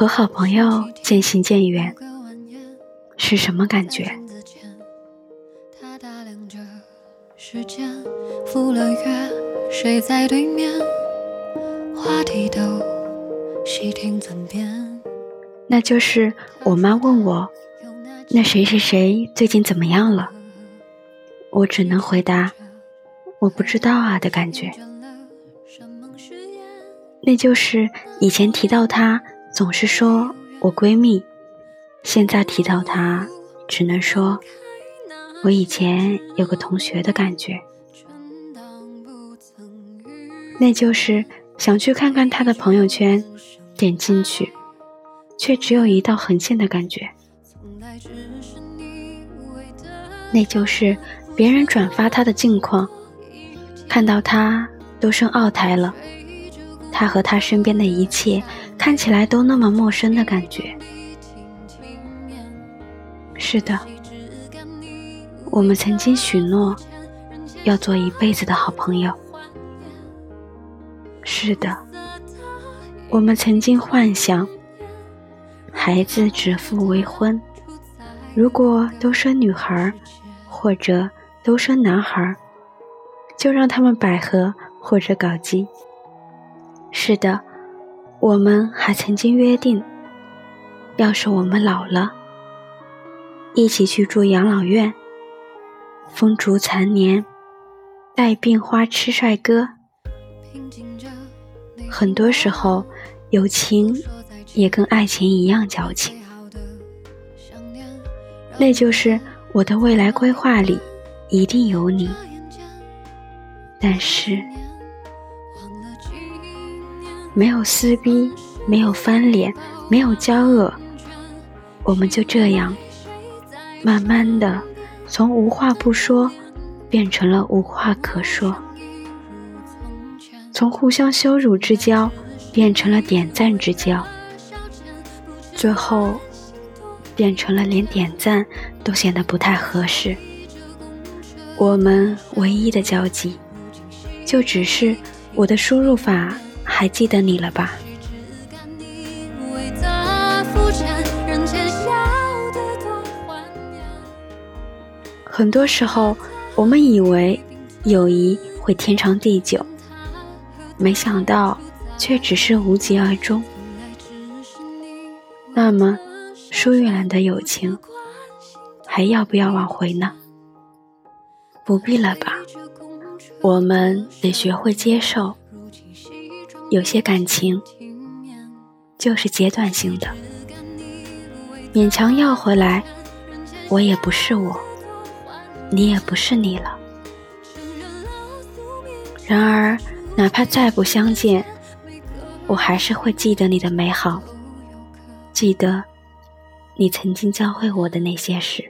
和好朋友渐行渐远是什么感觉？那就是我妈问我，那谁谁谁最近怎么样了？我只能回答，我不知道啊的感觉。那就是以前提到他，总是说我闺蜜；现在提到她，只能说我以前有个同学的感觉。那就是想去看看她的朋友圈，点进去。却只有一道横线的感觉，那就是别人转发他的近况，看到他都生二胎了，他和他身边的一切看起来都那么陌生的感觉。是的，我们曾经许诺要做一辈子的好朋友。是的，我们曾经幻想。孩子指腹为婚，如果都生女孩或者都生男孩就让他们百合或者搞基。是的，我们还曾经约定，要是我们老了，一起去住养老院，风烛残年，带病花痴帅哥。很多时候，友情。也跟爱情一样矫情，那就是我的未来规划里一定有你。但是，没有撕逼，没有翻脸，没有交恶，我们就这样，慢慢的从无话不说变成了无话可说，从互相羞辱之交变成了点赞之交。最后，变成了连点赞都显得不太合适。我们唯一的交集，就只是我的输入法还记得你了吧？很多时候，我们以为友谊会天长地久，没想到却只是无疾而终。那么，疏远了的友情，还要不要挽回呢？不必了吧。我们得学会接受，有些感情就是阶段性的，勉强要回来，我也不是我，你也不是你了。然而，哪怕再不相见，我还是会记得你的美好。记得，你曾经教会我的那些事。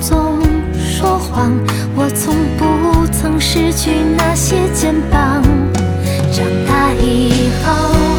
总说谎，我从不曾失去那些肩膀。长大以后。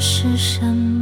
是什么？